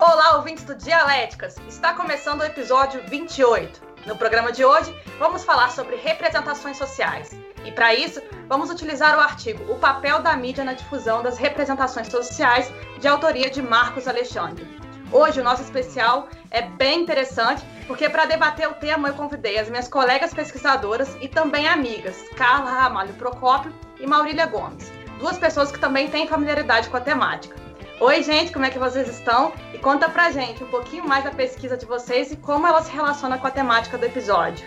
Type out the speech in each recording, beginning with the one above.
Olá, ouvintes do Dialéticas! Está começando o episódio 28. No programa de hoje, vamos falar sobre representações sociais. E para isso, vamos utilizar o artigo O papel da mídia na difusão das representações sociais, de autoria de Marcos Alexandre. Hoje, o nosso especial é bem interessante, porque para debater o tema eu convidei as minhas colegas pesquisadoras e também amigas, Carla Ramalho Procópio e Maurília Gomes, duas pessoas que também têm familiaridade com a temática. Oi, gente, como é que vocês estão? E conta pra gente um pouquinho mais da pesquisa de vocês e como ela se relaciona com a temática do episódio.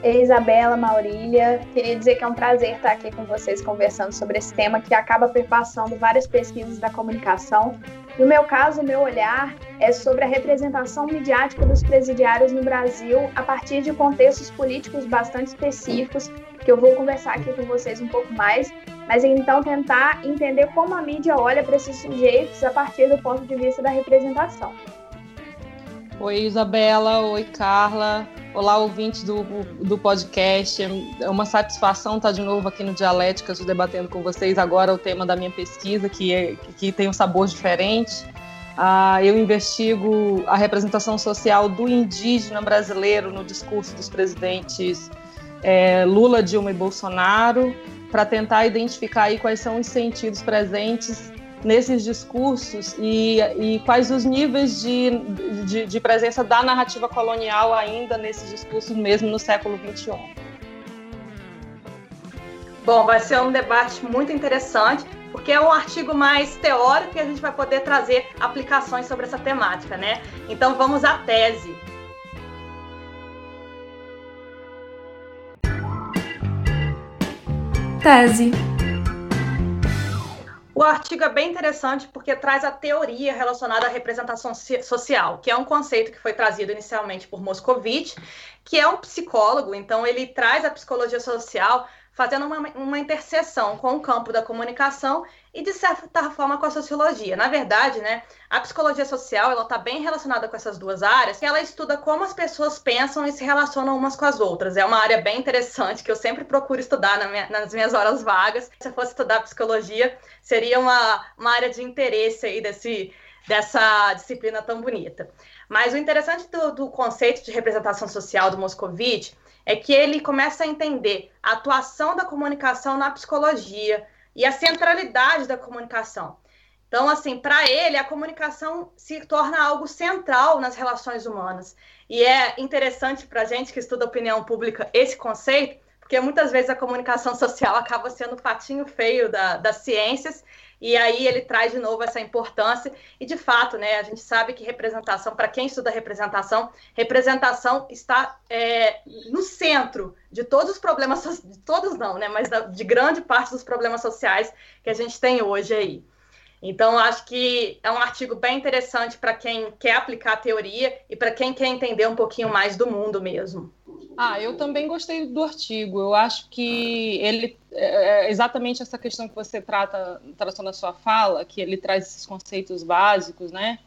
Ei, Isabela, Maurília, queria dizer que é um prazer estar aqui com vocês conversando sobre esse tema que acaba perpassando várias pesquisas da comunicação. No meu caso, o meu olhar é sobre a representação midiática dos presidiários no Brasil a partir de contextos políticos bastante específicos, que eu vou conversar aqui com vocês um pouco mais, mas então tentar entender como a mídia olha para esses sujeitos a partir do ponto de vista da representação. Oi, Isabela. Oi, Carla. Olá, ouvintes do, do podcast. É uma satisfação estar de novo aqui no Dialéticas, debatendo com vocês agora o tema da minha pesquisa, que, é, que tem um sabor diferente. Ah, eu investigo a representação social do indígena brasileiro no discurso dos presidentes é, Lula, Dilma e Bolsonaro para tentar identificar aí quais são os sentidos presentes nesses discursos e, e quais os níveis de, de, de, presença da narrativa colonial ainda nesses discursos mesmo no século XXI. Bom, vai ser um debate muito interessante, porque é um artigo mais teórico e a gente vai poder trazer aplicações sobre essa temática, né? Então vamos à tese. Tese. O artigo é bem interessante porque traz a teoria relacionada à representação social, que é um conceito que foi trazido inicialmente por Moscovitch, que é um psicólogo, então ele traz a psicologia social fazendo uma, uma interseção com o campo da comunicação e, de certa forma, com a sociologia. Na verdade, né, a psicologia social ela está bem relacionada com essas duas áreas, que ela estuda como as pessoas pensam e se relacionam umas com as outras. É uma área bem interessante que eu sempre procuro estudar na minha, nas minhas horas vagas. Se eu fosse estudar psicologia, seria uma, uma área de interesse aí desse, dessa disciplina tão bonita. Mas o interessante do, do conceito de representação social do Moscovitch é que ele começa a entender a atuação da comunicação na psicologia e a centralidade da comunicação. Então, assim, para ele, a comunicação se torna algo central nas relações humanas. E é interessante para a gente que estuda opinião pública esse conceito, porque muitas vezes a comunicação social acaba sendo o patinho feio da, das ciências e aí ele traz de novo essa importância. E de fato, né, a gente sabe que representação, para quem estuda representação, representação está é, no centro de todos os problemas, de todos não, né, mas de grande parte dos problemas sociais que a gente tem hoje aí. Então, acho que é um artigo bem interessante para quem quer aplicar a teoria e para quem quer entender um pouquinho mais do mundo mesmo. Ah, eu também gostei do artigo. Eu acho que ele é, é exatamente essa questão que você trata, tratou na sua fala, que ele traz esses conceitos básicos, né?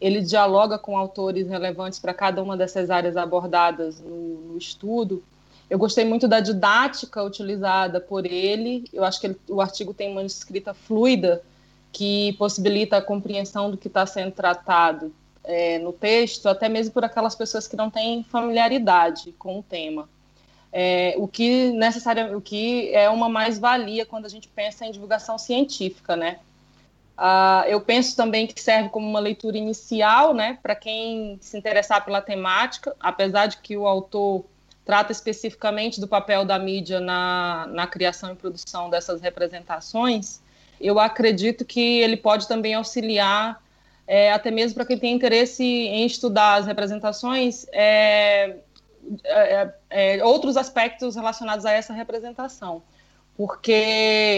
Ele dialoga com autores relevantes para cada uma dessas áreas abordadas no, no, estudo. Eu gostei muito da didática utilizada por ele. Eu acho que ele, o artigo tem uma escrita fluida que possibilita a compreensão do que está sendo tratado é, no texto, até mesmo por aquelas pessoas que não têm familiaridade com o tema. É, o que necessário, o que é uma mais-valia quando a gente pensa em divulgação científica, né? Ah, eu penso também que serve como uma leitura inicial, né, para quem se interessar pela temática, apesar de que o autor trata especificamente do papel da mídia na, na criação e produção dessas representações, eu acredito que ele pode também auxiliar é, até mesmo para quem tem interesse em estudar as representações, é, é, é, outros aspectos relacionados a essa representação, porque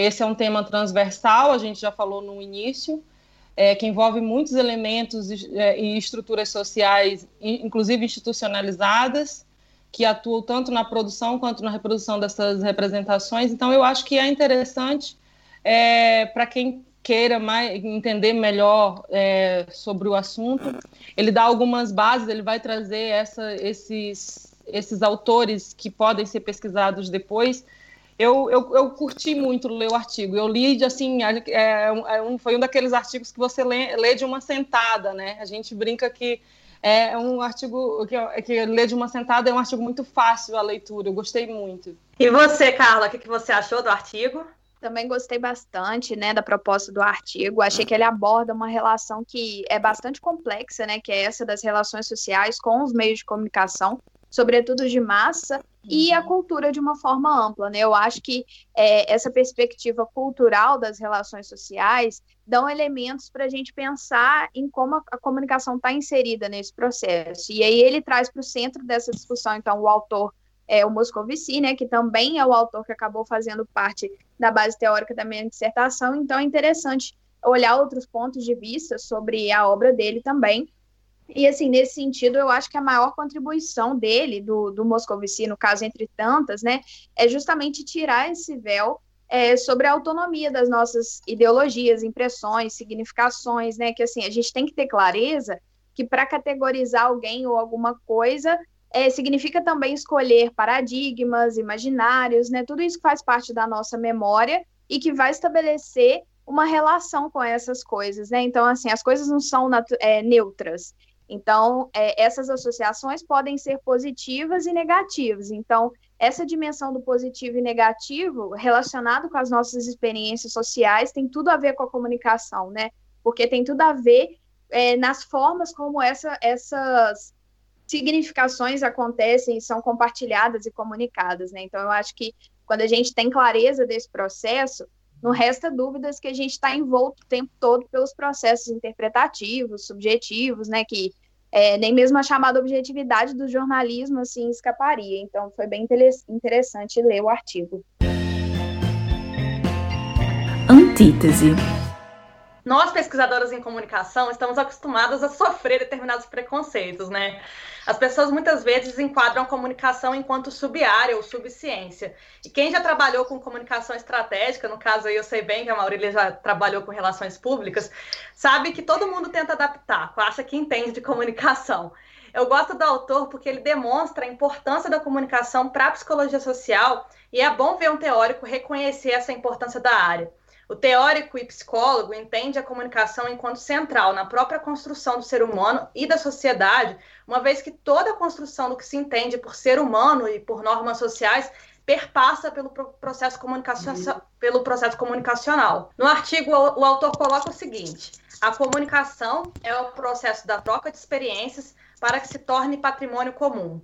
esse é um tema transversal, a gente já falou no início, é, que envolve muitos elementos e, é, e estruturas sociais, inclusive institucionalizadas, que atuam tanto na produção quanto na reprodução dessas representações. Então, eu acho que é interessante é, para quem queira mais, entender melhor é, sobre o assunto, ele dá algumas bases, ele vai trazer essa, esses, esses autores que podem ser pesquisados depois, Eu, eu, eu curti muito ler o artigo. Eu li, assim, é, é foi um daqueles artigos que você lê, lê, de uma sentada, né? A gente brinca que é um artigo que, que lê de uma sentada é um artigo muito fácil a leitura. Eu gostei muito. E você, Carla, o que, que você achou do artigo? Também gostei bastante, né, da proposta do artigo. Achei que ele aborda uma relação que é bastante complexa, né, que é essa das relações sociais com os meios de comunicação, sobretudo de massa, e a uhum. cultura de uma forma ampla, né? Eu acho que é, essa perspectiva cultural das relações sociais dão elementos para a gente pensar em como a, a comunicação está inserida nesse processo. E aí ele traz para o centro dessa discussão, então, o autor é o Moscovici, né, que também é o autor que acabou fazendo parte da base teórica da minha dissertação, então é interessante olhar outros pontos de vista sobre a obra dele também. E, assim, nesse sentido, eu acho que a maior contribuição dele, do, do Moscovici, no caso, entre tantas, né, é justamente tirar esse véu é, sobre a autonomia das nossas ideologias, impressões, significações, né, que, assim, a gente tem que ter clareza que para categorizar alguém ou alguma coisa, é, significa também escolher paradigmas, imaginários, né? Tudo isso faz parte da nossa memória e que vai estabelecer uma relação com essas coisas, né? Então, assim, as coisas não são é, neutras. Então, é, essas associações podem ser positivas e negativas. Então, essa dimensão do positivo e negativo, relacionado com as nossas experiências sociais, tem tudo a ver com a comunicação, né? Porque tem tudo a ver é, nas formas como essa, essas significações acontecem e são compartilhadas e comunicadas, né? Então, eu acho que quando a gente tem clareza desse processo, não resta dúvidas que a gente está envolto o tempo todo pelos processos interpretativos, subjetivos, né? Que é, nem mesmo a chamada objetividade do jornalismo assim escaparia. Então, foi bem interessante ler o artigo. Antítese. Nós, pesquisadoras em comunicação, estamos acostumadas a sofrer determinados preconceitos, né? As pessoas muitas vezes enquadram a comunicação enquanto sub-área ou subciência. E quem já trabalhou com comunicação estratégica, no caso aí eu sei bem que a Maurília já trabalhou com relações públicas, sabe que todo mundo tenta adaptar, acha que entende de comunicação. Eu gosto do autor porque ele demonstra a importância da comunicação para a psicologia social e é bom ver um teórico reconhecer essa importância da área. O teórico e psicólogo entende a comunicação enquanto central na própria construção do ser humano e da sociedade, uma vez que toda a construção do que se entende por ser humano e por normas sociais perpassa pelo processo, uhum. pelo processo comunicacional. No artigo, o autor coloca o seguinte: a comunicação é o processo da troca de experiências para que se torne patrimônio comum.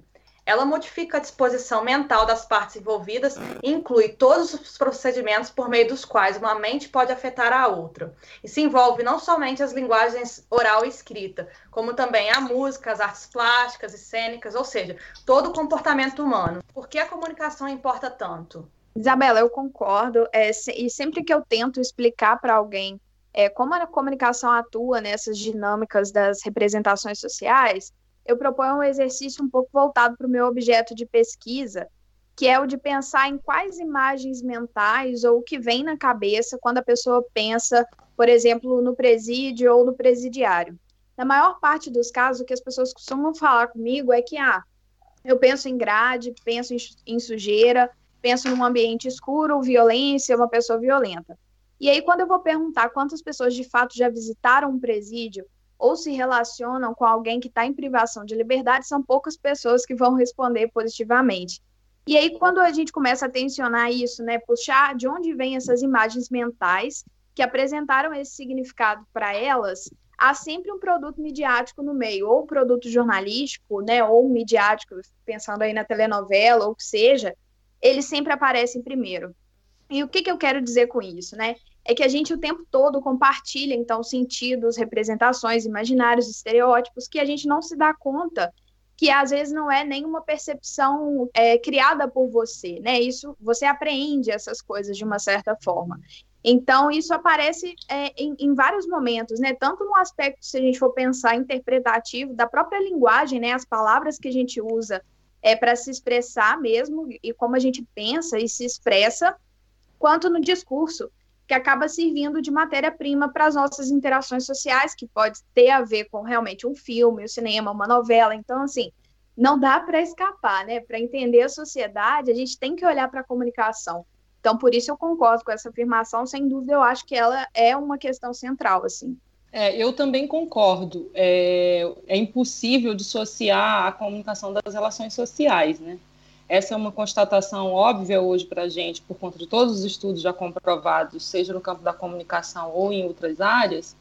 Ela modifica a disposição mental das partes envolvidas e inclui todos os procedimentos por meio dos quais uma mente pode afetar a outra. E se envolve não somente as linguagens oral e escrita, como também a música, as artes plásticas e cênicas, ou seja, todo o comportamento humano. Por que a comunicação importa tanto? Isabela, eu concordo. É, e sempre que eu tento explicar para alguém é, como a comunicação atua nessas dinâmicas das representações sociais, eu proponho um exercício um pouco voltado para o meu objeto de pesquisa, que é o de pensar em quais imagens mentais ou o que vem na cabeça quando a pessoa pensa, por exemplo, no presídio ou no presidiário. Na maior parte dos casos, o que as pessoas costumam falar comigo é que, ah, eu penso em grade, penso em sujeira, penso num ambiente escuro, violência, uma pessoa violenta. E aí, quando eu vou perguntar quantas pessoas de fato já visitaram um presídio, ou se relacionam com alguém que está em privação de liberdade, são poucas pessoas que vão responder positivamente. E aí, quando a gente começa a tensionar isso, né, puxar de onde vêm essas imagens mentais que apresentaram esse significado para elas, há sempre um produto midiático no meio, ou produto jornalístico, né, ou midiático, pensando aí na telenovela, ou o que seja, eles sempre aparecem primeiro. E o que, que eu quero dizer com isso, né? É que a gente o tempo todo compartilha, então, sentidos, representações, imaginários, estereótipos, que a gente não se dá conta que às vezes não é nenhuma percepção é, criada por você, né? Isso você aprende essas coisas de uma certa forma. Então, isso aparece é, em, em, vários momentos, né? Tanto no aspecto, se a gente for pensar interpretativo, da própria linguagem, né? As palavras que a gente usa é para se expressar mesmo, e como a gente pensa e se expressa, quanto no discurso que acaba servindo de matéria-prima para as nossas interações sociais, que pode ter a ver com realmente um filme, um cinema, uma novela. Então, assim, não dá para escapar, né? Para entender a sociedade, a gente tem que olhar para a comunicação. Então, por isso eu concordo com essa afirmação, sem dúvida eu acho que ela é uma questão central, assim. É, eu também concordo. É, é impossível dissociar a comunicação das relações sociais, né? Essa é uma constatação óbvia hoje para a gente, por conta de todos os estudos já comprovados, seja no campo da comunicação ou em outras áreas,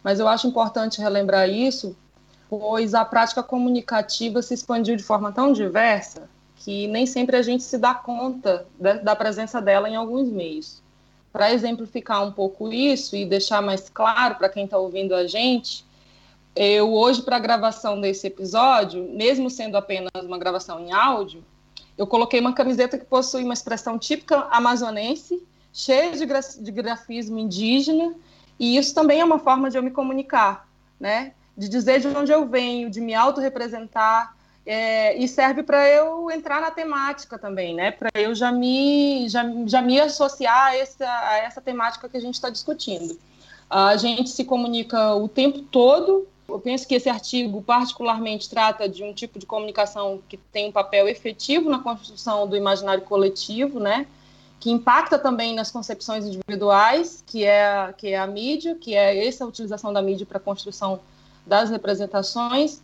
mas eu acho importante relembrar isso, pois a prática comunicativa se expandiu de forma tão diversa que nem sempre a gente se dá conta da, da presença dela em alguns meios. Para exemplificar um pouco isso e deixar mais claro para quem está ouvindo a gente, eu hoje, para a gravação desse episódio, mesmo sendo apenas uma gravação em áudio, eu coloquei uma camiseta que possui uma expressão típica amazonense, cheia de, gra de grafismo indígena, e isso também é uma forma de eu me comunicar, né? De dizer de onde eu venho, de me autorrepresentar, é, e serve para eu entrar na temática também, né? Para eu já me, já, já me associar a essa, a essa temática que a gente está discutindo. A gente se comunica o tempo todo eu penso que esse artigo, particularmente, trata de um tipo de comunicação que tem um papel efetivo na construção do imaginário coletivo, né? que impacta também nas concepções individuais, que é, que é a mídia, que é essa utilização da mídia para a construção das representações.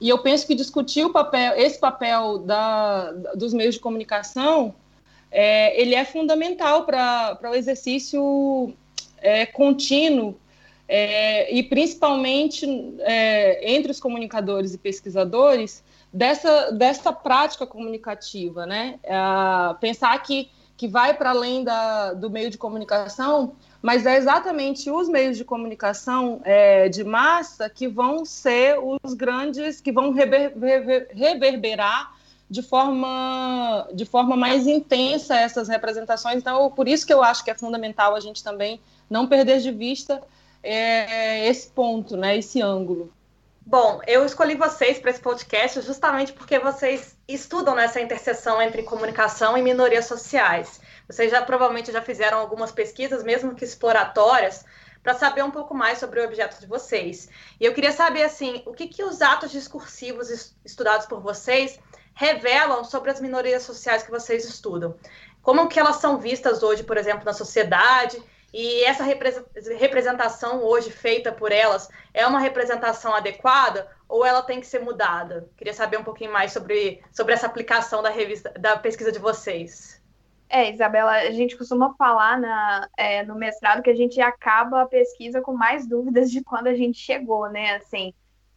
E eu penso que discutir o papel, esse papel da, dos meios de comunicação, é, ele é fundamental para o exercício é, contínuo é, e principalmente é, entre os comunicadores e pesquisadores, dessa, dessa prática comunicativa, né? É, pensar que, que vai para além da, do meio de comunicação, mas é exatamente os meios de comunicação é, de massa que vão ser os grandes, que vão rever, rever, reverberar de forma, de forma mais intensa essas representações. Então, por isso que eu acho que é fundamental a gente também não perder de vista é, esse ponto, né, esse ângulo. Bom, eu escolhi vocês para esse podcast justamente porque vocês estudam nessa interseção entre comunicação e minorias sociais. Vocês já provavelmente já fizeram algumas pesquisas, mesmo que exploratórias, para saber um pouco mais sobre o objeto de vocês. E eu queria saber assim, o que, que os atos discursivos estudados por vocês revelam sobre as minorias sociais que vocês estudam? Como que elas são vistas hoje, por exemplo, na sociedade e essa representação hoje feita por elas é uma representação adequada ou ela tem que ser mudada? Queria saber um pouquinho mais sobre, sobre essa aplicação da, revista, da pesquisa de vocês. É, Isabela, a gente costuma falar na, é, no mestrado que a gente acaba a pesquisa com mais dúvidas de quando a gente chegou, né? Assim,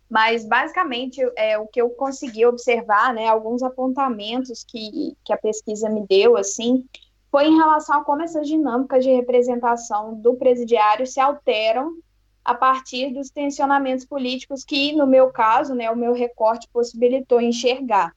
mas basicamente é o que eu consegui observar, né? Alguns apontamentos que, que a pesquisa me deu, assim, foi em relação a como essas dinâmicas de representação do presidiário se alteram a partir dos tensionamentos políticos que, no meu caso, né, o meu recorte possibilitou enxergar.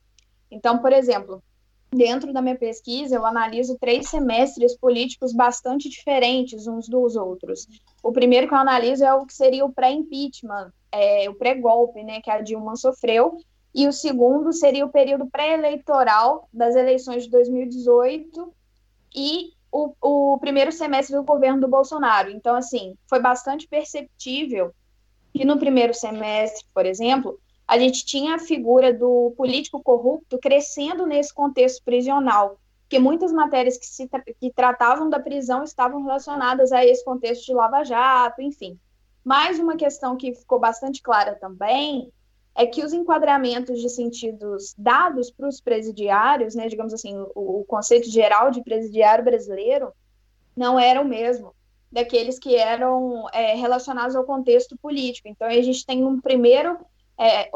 Então, por exemplo, dentro da minha pesquisa, eu analiso três semestres políticos bastante diferentes uns dos outros. O primeiro que eu analiso é o que seria o pré-impeachment, é, o pré-golpe, né, que a Dilma sofreu, e o segundo seria o período pré-eleitoral das eleições de 2018 e o, o primeiro semestre do governo do Bolsonaro. Então, assim, foi bastante perceptível que no primeiro semestre, por exemplo, a gente tinha a figura do político corrupto crescendo nesse contexto prisional, que muitas matérias que, se, que tratavam da prisão estavam relacionadas a esse contexto de lava-jato, enfim. Mais uma questão que ficou bastante clara também é que os enquadramentos de sentidos dados para os presidiários, né, digamos assim, o, o, conceito geral de presidiário brasileiro não era o mesmo daqueles que eram é, relacionados ao contexto político. Então, a gente tem um primeiro, é,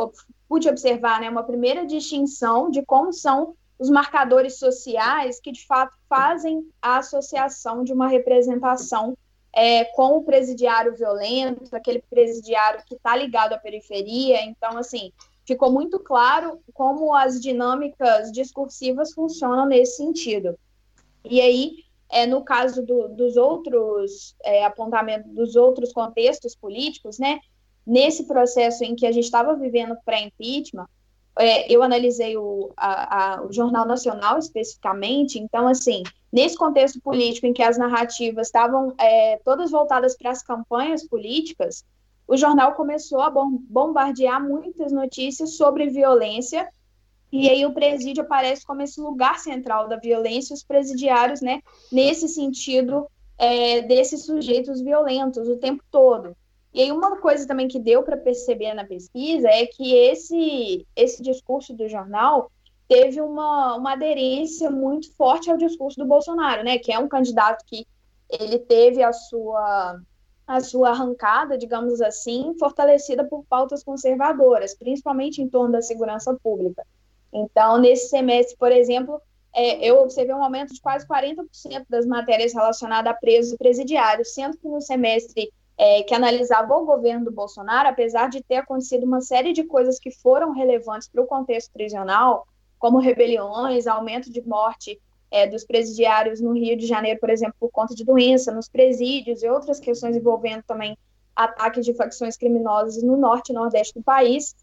pude observar, né, uma primeira distinção de como são os marcadores sociais que, de fato, fazem a associação de uma representação é, com o presidiário violento, aquele presidiário que está ligado à periferia. Então, assim, ficou muito claro como as dinâmicas discursivas funcionam nesse sentido. E aí, é, no caso do, dos outros é, apontamentos, dos outros contextos políticos, né, nesse processo em que a gente estava vivendo pré-impeachment, é, eu analisei o, a, a, o Jornal Nacional especificamente, então, assim, nesse contexto político em que as narrativas estavam é, todas voltadas para as campanhas políticas, o jornal começou a bombardear muitas notícias sobre violência E aí o presídio aparece como esse lugar central da violência, os presidiários, né, nesse sentido é, desses sujeitos violentos o tempo todo. E aí uma coisa também que deu para perceber na pesquisa é que esse, esse discurso do jornal teve uma, uma aderência muito forte ao discurso do Bolsonaro, né, que é um candidato que ele teve a sua a sua arrancada, digamos assim, fortalecida por pautas conservadoras, principalmente em torno da segurança pública. Então, nesse semestre, por exemplo, é, eu observei um aumento de quase 40% das matérias relacionadas a presos e presidiários, sendo que no semestre é, que analisava o governo do Bolsonaro, apesar de ter acontecido uma série de coisas que foram relevantes para o contexto prisional, como rebeliões, aumento de morte é, dos presidiários no Rio de Janeiro, por exemplo, por conta de doença, nos presídios e outras questões envolvendo também ataques de facções criminosas no norte e nordeste do país,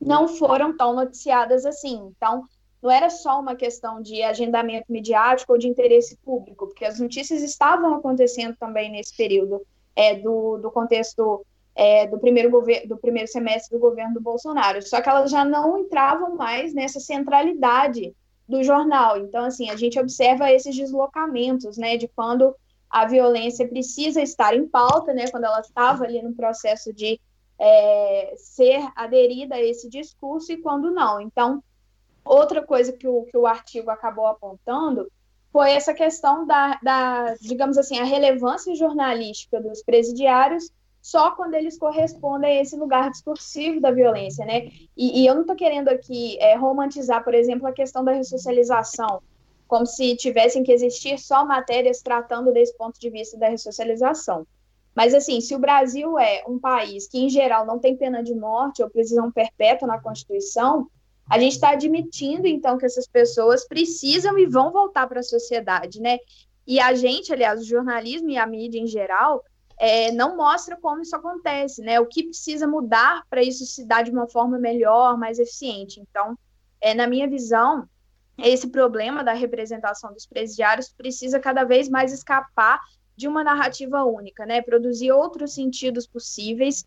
não foram tão noticiadas assim. Então, não era só uma questão de agendamento midiático ou de interesse público, porque as notícias estavam acontecendo também nesse período é, do, do contexto é, do, primeiro do primeiro semestre do governo do Bolsonaro. Só que elas já não entravam mais nessa centralidade do jornal. Então, assim, a gente observa esses deslocamentos, né, de quando a violência precisa estar em pauta, né, quando ela estava ali no processo de é, ser aderida a esse discurso e quando não. Então, outra coisa que o, que o artigo acabou apontando foi essa questão da, da, digamos assim, a relevância jornalística dos presidiários só quando eles correspondem a esse lugar discursivo da violência, né? E, e eu não estou querendo aqui é, romantizar, por exemplo, a questão da ressocialização, como se tivessem que existir só matérias tratando desse ponto de vista da ressocialização. Mas, assim, se o Brasil é um país que, em geral, não tem pena de morte ou prisão perpétua na Constituição, a gente está admitindo, então, que essas pessoas precisam e vão voltar para a sociedade, né? E a gente, aliás, o jornalismo e a mídia em geral, é, não mostra como isso acontece, né? O que precisa mudar para isso se dar de uma forma melhor, mais eficiente. Então, é, na minha visão, esse problema da representação dos presidiários precisa cada vez mais escapar de uma narrativa única, né? Produzir outros sentidos possíveis,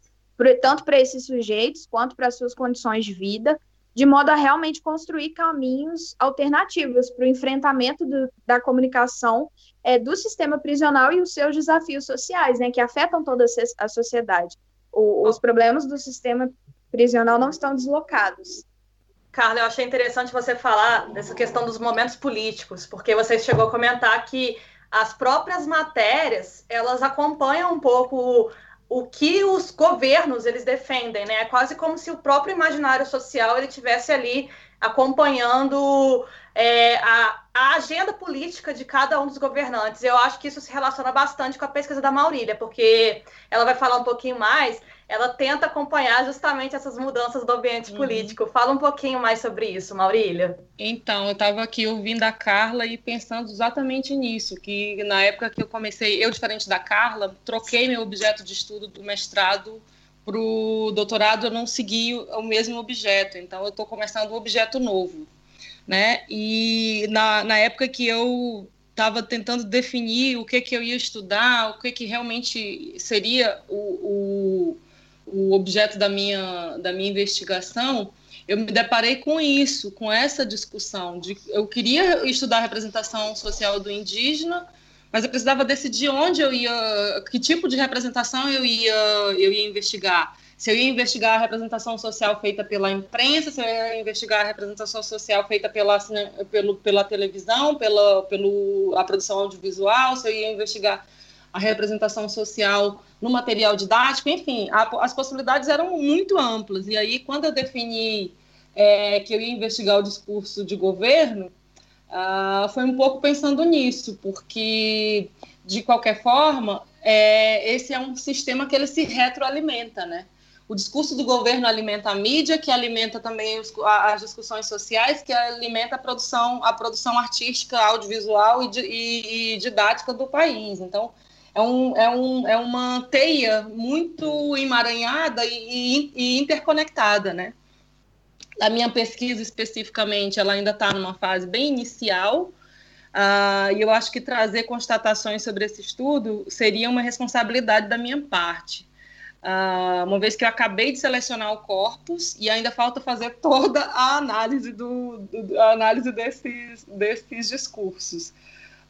tanto para esses sujeitos quanto para suas condições de vida, de modo a realmente construir caminhos alternativos para o enfrentamento do, da comunicação é, do sistema prisional e os seus desafios sociais, né, que afetam toda a sociedade. O, os problemas do sistema prisional não estão deslocados. Carla, eu achei interessante você falar dessa questão dos momentos políticos, porque você chegou a comentar que as próprias matérias elas acompanham um pouco o que os governos eles defendem, né? É quase como se o próprio imaginário social ele tivesse ali acompanhando é, a, a, agenda política de cada um dos governantes. Eu acho que isso se relaciona bastante com a pesquisa da Maurília, porque ela vai falar um pouquinho mais, ela tenta acompanhar justamente essas mudanças do ambiente uhum. político. Fala um pouquinho mais sobre isso, Maurília. Então, eu estava aqui ouvindo a Carla e pensando exatamente nisso, que na época que eu comecei, eu, diferente da Carla, troquei meu objeto de estudo do mestrado para o doutorado eu não segui o mesmo objeto, então eu estou começando um objeto novo, né? E na, na época que eu estava tentando definir o que que eu ia estudar, o que que realmente seria o, o, o objeto da minha da minha investigação, eu me deparei com isso, com essa discussão de eu queria estudar a representação social do indígena mas eu precisava decidir onde eu ia, que tipo de representação eu ia, eu ia investigar. Se eu ia investigar a representação social feita pela imprensa, se eu ia investigar a representação social feita pela, pelo, pela televisão, pela pelo, a produção audiovisual, se eu ia investigar a representação social no material didático, enfim, a, as possibilidades eram muito amplas. E aí, quando eu defini é, que eu ia investigar o discurso de governo, Uh, foi um pouco pensando nisso, porque, de qualquer forma, é, esse é um sistema que ele se retroalimenta, né? O discurso do governo alimenta a mídia, que alimenta também os, as discussões sociais, que alimenta a produção, a produção artística, audiovisual e, e, e didática do país. Então, é, um, é, um, é uma teia muito emaranhada e, e interconectada, né? A minha pesquisa especificamente, ela ainda está numa fase bem inicial, uh, e eu acho que trazer constatações sobre esse estudo seria uma responsabilidade da minha parte. Uh, uma vez que eu acabei de selecionar o corpus e ainda falta fazer toda a análise, do, do a análise desses, desses discursos.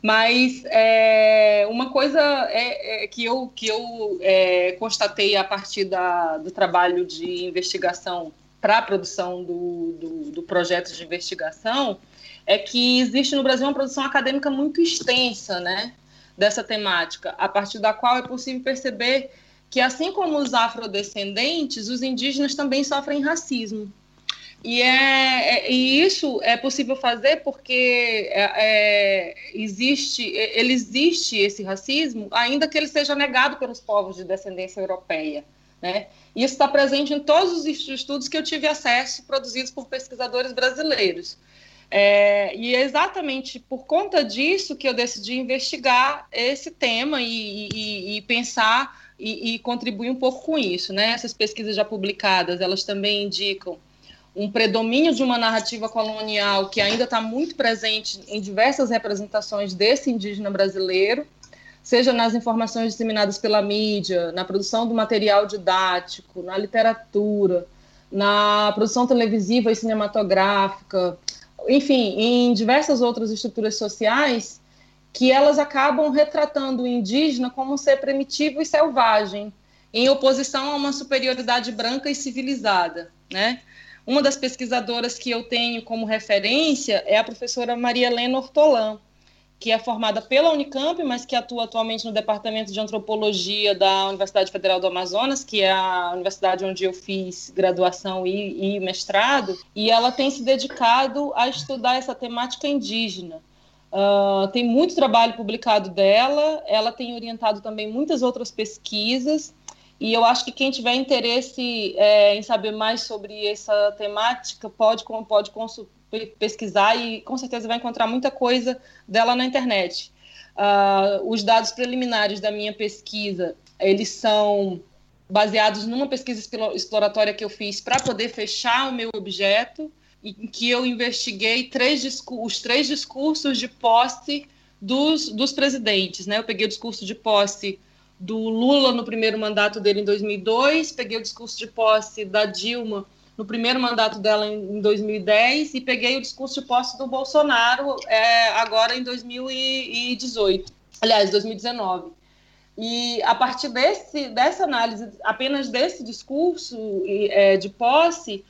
Mas é, uma coisa é, é, que eu, que eu é, constatei a partir da, do trabalho de investigação para a produção do, do, do, projeto de investigação é que existe no Brasil uma produção acadêmica muito extensa né, dessa temática, a partir da qual é possível perceber que, assim como os afrodescendentes, os indígenas também sofrem racismo. E, é, é, e isso é possível fazer porque é, é, existe, ele existe esse racismo, ainda que ele seja negado pelos povos de descendência europeia. Né? Isso está presente em todos os estudos que eu tive acesso, produzidos por pesquisadores brasileiros. É, e é exatamente por conta disso que eu decidi investigar esse tema e, e, e pensar e, e, contribuir um pouco com isso. Né? Essas pesquisas já publicadas, elas também indicam um predomínio de uma narrativa colonial que ainda está muito presente em diversas representações desse indígena brasileiro, seja nas informações disseminadas pela mídia, na produção do material didático, na literatura, na produção televisiva e cinematográfica, enfim, em diversas outras estruturas sociais, que elas acabam retratando o indígena como um ser primitivo e selvagem, em oposição a uma superioridade branca e civilizada, né? Uma das pesquisadoras que eu tenho como referência é a professora Maria Helena Ortolan, que é formada pela Unicamp, mas que atua atualmente no Departamento de Antropologia da Universidade Federal do Amazonas, que é a universidade onde eu fiz graduação e, e mestrado, e ela tem se dedicado a estudar essa temática indígena. Uh, tem muito trabalho publicado dela, ela tem orientado também muitas outras pesquisas, e eu acho que quem tiver interesse é, em saber mais sobre essa temática pode, pode pesquisar e com certeza vai encontrar muita coisa dela na internet. Uh, os dados preliminares da minha pesquisa, eles são baseados numa pesquisa exploratória que eu fiz para poder fechar o meu objeto, em que eu investiguei três os três discursos de posse dos, dos presidentes. Né? Eu peguei o discurso de posse do Lula no primeiro mandato dele em 2002, peguei o discurso de posse da Dilma no primeiro mandato dela em 2010 e peguei o discurso de posse do Bolsonaro é, agora em 2018, aliás, 2019. E a partir desse, dessa análise, apenas desse discurso é, de posse,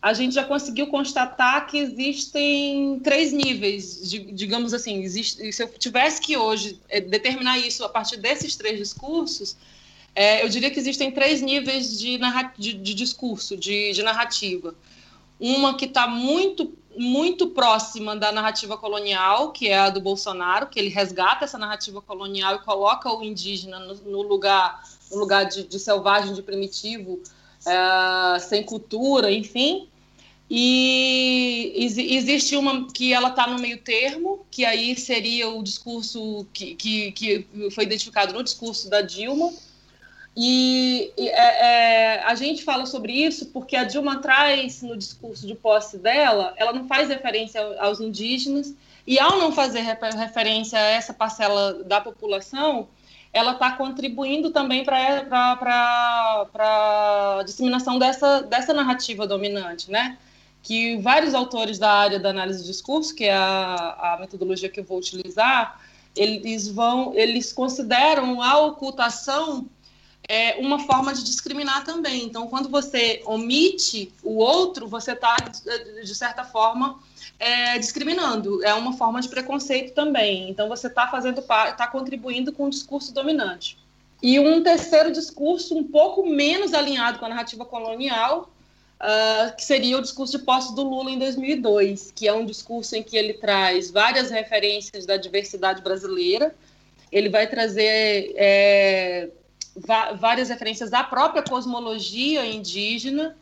a gente já conseguiu constatar que existem três níveis, de, digamos assim, existe, se eu tivesse que hoje é, determinar isso a partir desses três discursos, é, eu diria que existem três níveis de, de, de discurso, de, de, narrativa. Uma que está muito, muito próxima da narrativa colonial, que é a do Bolsonaro, que ele resgata essa narrativa colonial e coloca o indígena no, no lugar, no lugar de, de selvagem, de primitivo, é, sem cultura, enfim. E existe uma que ela está no meio termo, que aí seria o discurso que, que, que foi identificado no discurso da Dilma. E, e é, é, a gente fala sobre isso porque a Dilma traz no discurso de posse dela, ela não faz referência aos indígenas, e ao não fazer referência a essa parcela da população, ela está contribuindo também para a disseminação dessa, dessa narrativa dominante, né? que vários autores da área da análise de discurso, que é a, a metodologia que eu vou utilizar, eles vão, eles consideram a ocultação é, uma forma de discriminar também. Então, quando você omite o outro, você está, de certa forma, é, discriminando. É uma forma de preconceito também. Então, você está fazendo, está contribuindo com o discurso dominante. E um terceiro discurso, um pouco menos alinhado com a narrativa colonial, uh, que seria o discurso de posse do Lula em 2002, que é um discurso em que ele traz várias referências da diversidade brasileira. Ele vai trazer é, várias referências à própria cosmologia indígena,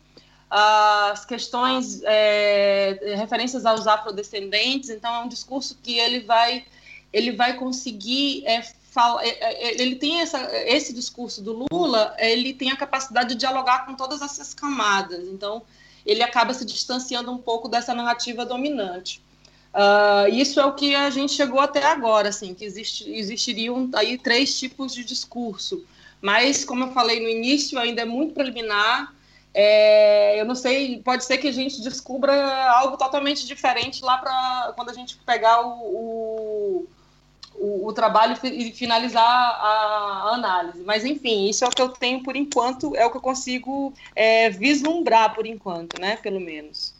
as questões, é, referências aos afrodescendentes. Então, é um discurso que ele vai, ele vai conseguir é, é, é, é, ele tem essa, esse discurso do Lula, ele tem a capacidade de dialogar com todas essas camadas. Então, ele acaba se distanciando um pouco dessa narrativa dominante. Uh, isso é o que a gente chegou até agora, assim, que existe, existiriam aí três tipos de discurso. Mas, como eu falei no início, ainda é muito preliminar. É, eu não sei, pode ser que a gente descubra algo totalmente diferente lá para quando a gente pegar o, o, o, trabalho e finalizar a, a, análise. Mas, enfim, isso é o que eu tenho por enquanto, é o que eu consigo é, vislumbrar por enquanto, né? Pelo menos.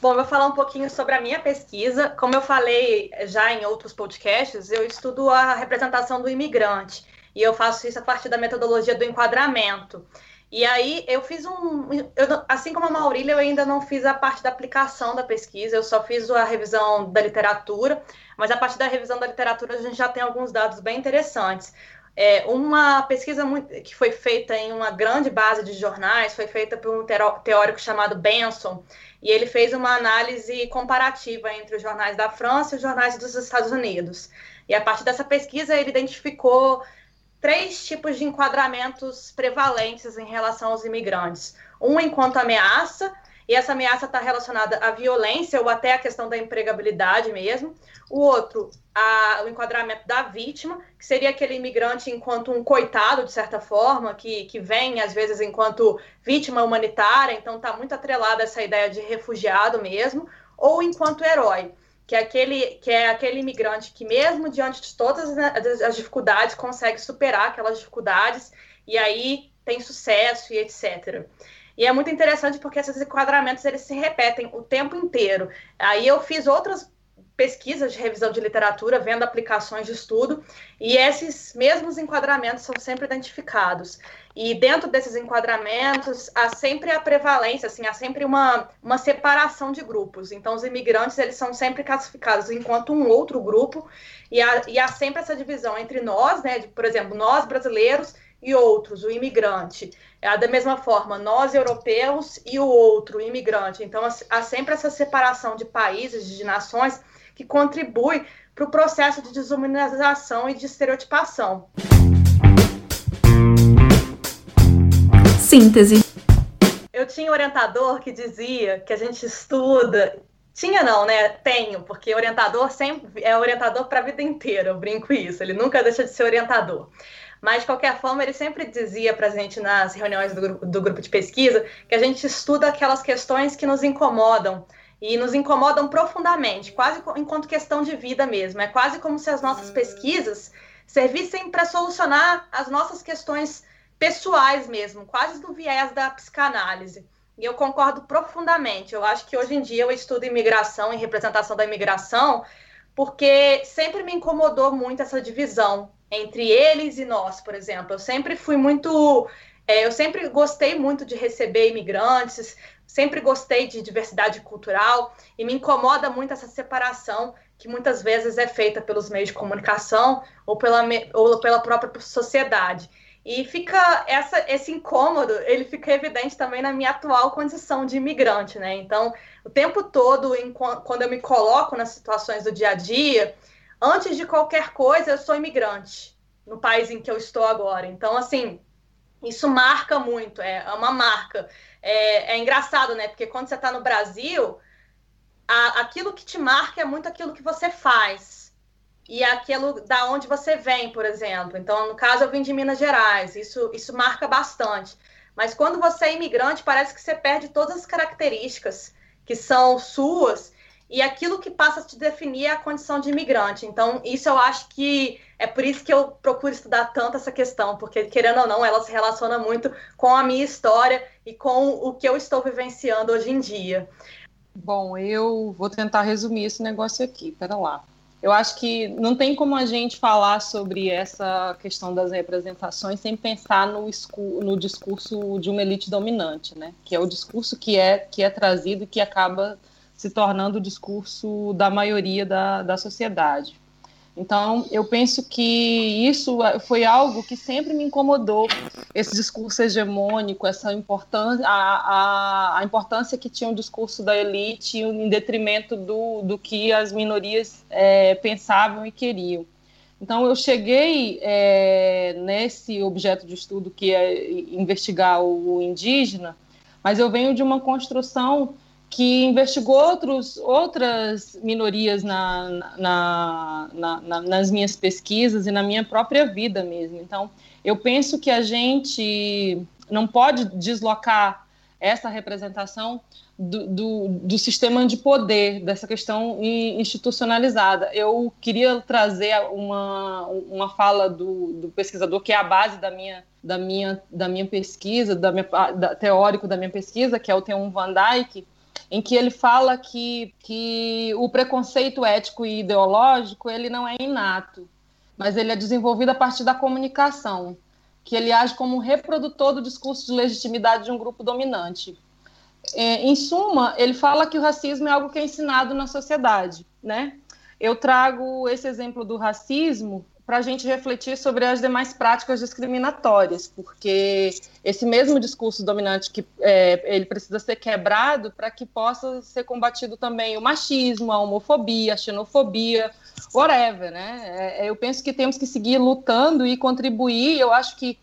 Bom, eu vou falar um pouquinho sobre a minha pesquisa. Como eu falei já em outros podcasts, eu estudo a representação do imigrante e eu faço isso a partir da metodologia do enquadramento. E aí eu fiz um. Eu, assim como a Maurília, eu ainda não fiz a parte da aplicação da pesquisa, eu só fiz a revisão da literatura, mas a partir da revisão da literatura a gente já tem alguns dados bem interessantes. É, uma pesquisa muito, que foi feita em uma grande base de jornais foi feita por um teórico chamado Benson, e ele fez uma análise comparativa entre os jornais da França e os jornais dos Estados Unidos. E a partir dessa pesquisa ele identificou três tipos de enquadramentos prevalentes em relação aos imigrantes. Um enquanto ameaça, e essa ameaça está relacionada à violência ou até à questão da empregabilidade mesmo. O outro, a, o enquadramento da vítima, que seria aquele imigrante enquanto um coitado, de certa forma, que, que vem, às vezes, enquanto vítima humanitária, então está muito atrelada essa ideia de refugiado mesmo, ou enquanto herói que é aquele, que é aquele imigrante que, mesmo diante de todas as dificuldades, consegue superar aquelas dificuldades e aí tem sucesso e etc. E é muito interessante porque esses enquadramentos eles se repetem o tempo inteiro. Aí eu fiz outras pesquisas de revisão de literatura, vendo aplicações de estudo, e esses mesmos enquadramentos são sempre identificados. E dentro desses enquadramentos, há sempre a prevalência, assim, há sempre uma, uma separação de grupos. Então, os imigrantes, eles são sempre classificados enquanto um outro grupo, e há, e há sempre essa divisão entre nós, né, de, por exemplo, nós brasileiros e outros, o imigrante. É, da mesma forma, nós europeus e o outro, o imigrante. Então, há sempre essa separação de países, de nações, que contribui para o processo de desumanização e de estereotipação. Síntese. Eu tinha um orientador que dizia que a gente estuda. Tinha não, né? Tenho, porque orientador sempre é orientador para a vida inteira, eu brinco isso, ele nunca deixa de ser orientador. Mas, de qualquer forma, ele sempre dizia para a gente nas reuniões do grupo, do grupo de pesquisa que a gente estuda aquelas questões que nos incomodam, e nos incomodam profundamente, quase enquanto questão de vida mesmo. É quase como se as nossas pesquisas servissem para solucionar as nossas questões pessoais mesmo, quase do viés da psicanálise. E eu concordo profundamente. Eu acho que hoje em dia eu estudo imigração e representação da imigração, porque sempre me incomodou muito essa divisão entre eles e nós, por exemplo. Eu sempre fui muito. É, eu sempre gostei muito de receber imigrantes, sempre gostei de diversidade cultural e me incomoda muito essa separação que muitas vezes é feita pelos meios de comunicação ou pela, ou pela própria sociedade. E fica essa, esse incômodo, ele fica evidente também na minha atual condição de imigrante, né? Então, o tempo todo, em, quando eu me coloco nas situações do dia a dia, antes de qualquer coisa, eu sou imigrante no país em que eu estou agora. Então, assim, isso marca muito, é, é uma marca é, é engraçado, né? Porque quando você está no Brasil, a, aquilo que te marca é muito aquilo que você faz. E aquilo da onde você vem, por exemplo. Então, no caso, eu vim de Minas Gerais. Isso, isso marca bastante. Mas quando você é imigrante, parece que você perde todas as características que são suas e aquilo que passa a te definir é a condição de imigrante. Então, isso eu acho que é por isso que eu procuro estudar tanto essa questão, porque, querendo ou não, ela se relaciona muito com a minha história e com o que eu estou vivenciando hoje em dia. Bom, eu vou tentar resumir esse negócio aqui. Pera lá. Eu acho que não tem como a gente falar sobre essa questão das representações sem pensar no, no discurso de uma elite dominante, né? Que é o discurso que é, que é trazido e que acaba se tornando o discurso da maioria da, da sociedade. Então, eu penso que isso foi algo que sempre me incomodou, esse discurso hegemônico, essa importância, a, a, importância que tinha o discurso da elite em detrimento do, do que as minorias é, pensavam e queriam. Então, eu cheguei é, nesse objeto de estudo que é investigar o indígena, mas eu venho de uma construção que investigou outros, outras minorias na, na, na, na, nas minhas pesquisas e na minha própria vida mesmo. Então, eu penso que a gente não pode deslocar essa representação do, do, do, sistema de poder, dessa questão institucionalizada. Eu queria trazer uma, uma fala do, do pesquisador, que é a base da minha, da minha, da minha pesquisa, da minha, da, teórico da minha pesquisa, que é o Theon Van Dyke, em que ele fala que, que o preconceito ético e ideológico ele não é inato, mas ele é desenvolvido a partir da comunicação, que ele age como um reprodutor do discurso de legitimidade de um grupo dominante. É, em suma, ele fala que o racismo é algo que é ensinado na sociedade, né? Eu trago esse exemplo do racismo para a gente refletir sobre as demais práticas discriminatórias, porque esse mesmo discurso dominante que é, ele precisa ser quebrado para que possa ser combatido também o machismo, a homofobia, a xenofobia, whatever, né? É, eu penso que temos que seguir lutando e contribuir. Eu acho que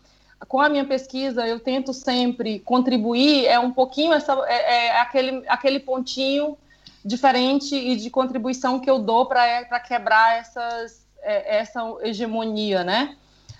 com a minha pesquisa eu tento sempre contribuir é um pouquinho essa é, é aquele aquele pontinho diferente e de contribuição que eu dou para quebrar essas é, essa hegemonia, né?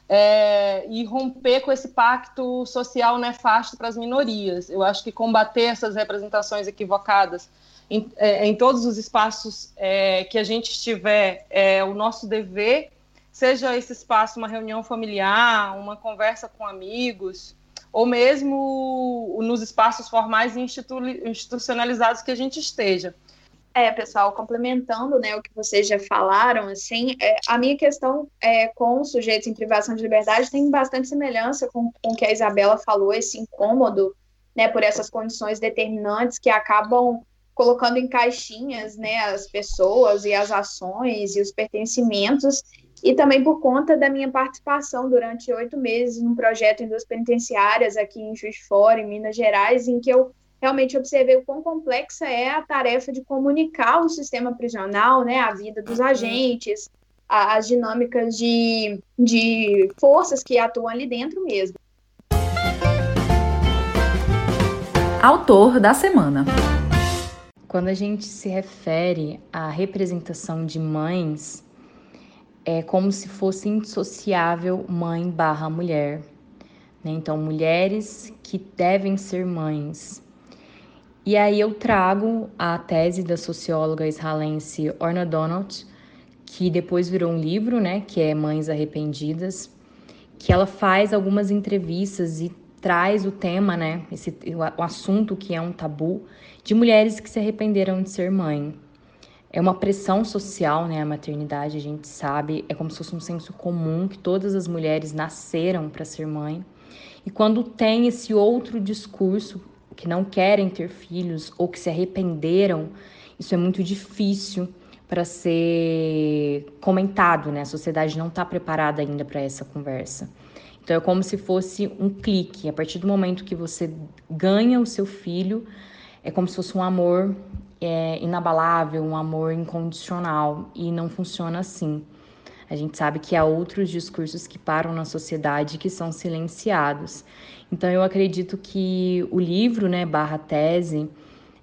É, e romper com esse pacto social nefasto para as minorias. Eu acho que combater essas representações equivocadas em, é, em todos os espaços é, que a gente estiver é o nosso dever, seja esse espaço uma reunião familiar, uma conversa com amigos, ou mesmo nos espaços formais e institu institucionalizados que a gente esteja. É, pessoal, complementando né, o que vocês já falaram, assim, é, a minha questão é, com os sujeitos em privação de liberdade tem bastante semelhança com, com o que a Isabela falou, esse incômodo né, por essas condições determinantes que acabam colocando em caixinhas né, as pessoas e as ações e os pertencimentos, e também por conta da minha participação durante oito meses num projeto em duas penitenciárias aqui em Juiz de Fora, em Minas Gerais, em que eu realmente observei o quão complexa é a tarefa de comunicar o sistema prisional, né, a vida dos agentes, as dinâmicas de, de forças que atuam ali dentro mesmo. Autor da semana. Quando a gente se refere à representação de mães, é como se fosse indissociável mãe barra mulher. Né? Então, mulheres que devem ser mães, e aí eu trago a tese da socióloga israelense Orna Donald, que depois virou um livro, né, que é Mães Arrependidas, que ela faz algumas entrevistas e traz o tema, né, esse, o assunto que é um tabu, de mulheres que se arrependeram de ser mãe. É uma pressão social, né, a maternidade, a gente sabe, é como se fosse um senso comum que todas as mulheres nasceram para ser mãe. E quando tem esse outro discurso que não querem ter filhos ou que se arrependeram, isso é muito difícil para ser comentado, né? A sociedade não está preparada ainda para essa conversa. Então é como se fosse um clique. A partir do momento que você ganha o seu filho, é como se fosse um amor é, inabalável, um amor incondicional. E não funciona assim. A gente sabe que há outros discursos que param na sociedade que são silenciados. Então eu acredito que o livro, né, barra tese,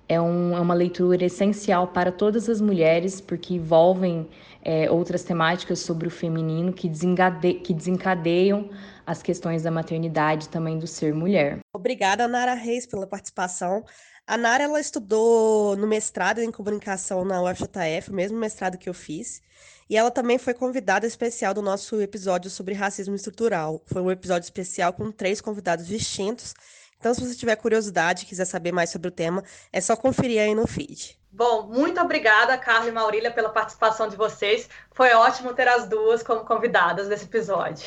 é, um, é uma leitura essencial para todas as mulheres, porque envolvem é, outras temáticas sobre o feminino que, desengade, que desencadeiam as questões da maternidade também do ser mulher. Obrigada, Nara Reis, pela participação. A Nara ela estudou no mestrado em comunicação na UFJF, o mesmo mestrado que eu fiz. E ela também foi convidada especial do nosso episódio sobre racismo estrutural. Foi um episódio especial com três convidados distintos. Então, se você tiver curiosidade e quiser saber mais sobre o tema, é só conferir aí no feed. Bom, muito obrigada, Carla e Maurília, pela participação de vocês. Foi ótimo ter as duas como convidadas nesse episódio.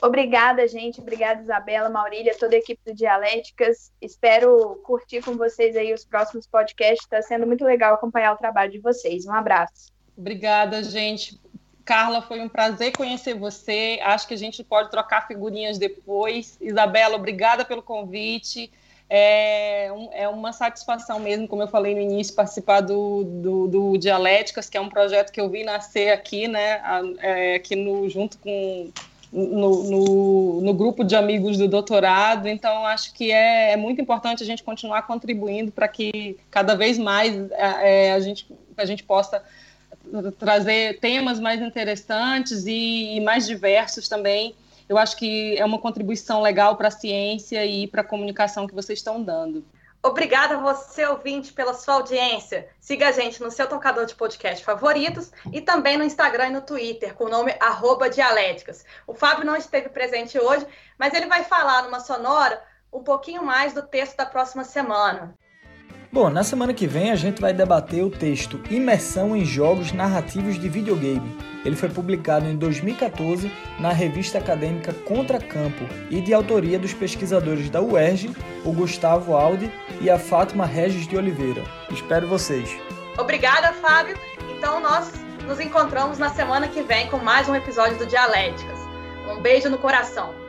Obrigada, gente. Obrigada, Isabela, Maurília, toda a equipe do Dialéticas. Espero curtir com vocês aí os próximos podcasts. Está sendo muito legal acompanhar o trabalho de vocês. Um abraço. Obrigada, gente. Carla, foi um prazer conhecer você. Acho que a gente pode trocar figurinhas depois. Isabela, obrigada pelo convite. É, um, é uma satisfação mesmo, como eu falei no início, participar do, do, do Dialéticas, que é um projeto que eu vi nascer aqui, né, é, aqui no, junto com no, no, no, grupo de amigos do doutorado, então acho que é, é muito importante a gente continuar contribuindo para que cada vez mais é, a, gente, a gente possa trazer temas mais interessantes e, e mais diversos também. Eu acho que é uma contribuição legal para a ciência e para a comunicação que vocês estão dando. Obrigada a você, ouvinte, pela sua audiência. Siga a gente no seu tocador de podcast favoritos e também no Instagram e no Twitter, com o nome Dialéticas. O Fábio não esteve presente hoje, mas ele vai falar numa sonora um pouquinho mais do texto da próxima semana. Bom, na semana que vem a gente vai debater o texto Imersão em Jogos Narrativos de Videogame. Ele foi publicado em 2014 na revista acadêmica Contracampo e de autoria dos pesquisadores da UERJ, o Gustavo Aldi e a Fátima Regis de Oliveira. Espero vocês. Obrigada, Fábio. Então nós nos encontramos na semana que vem com mais um episódio do Dialéticas. Um beijo no coração.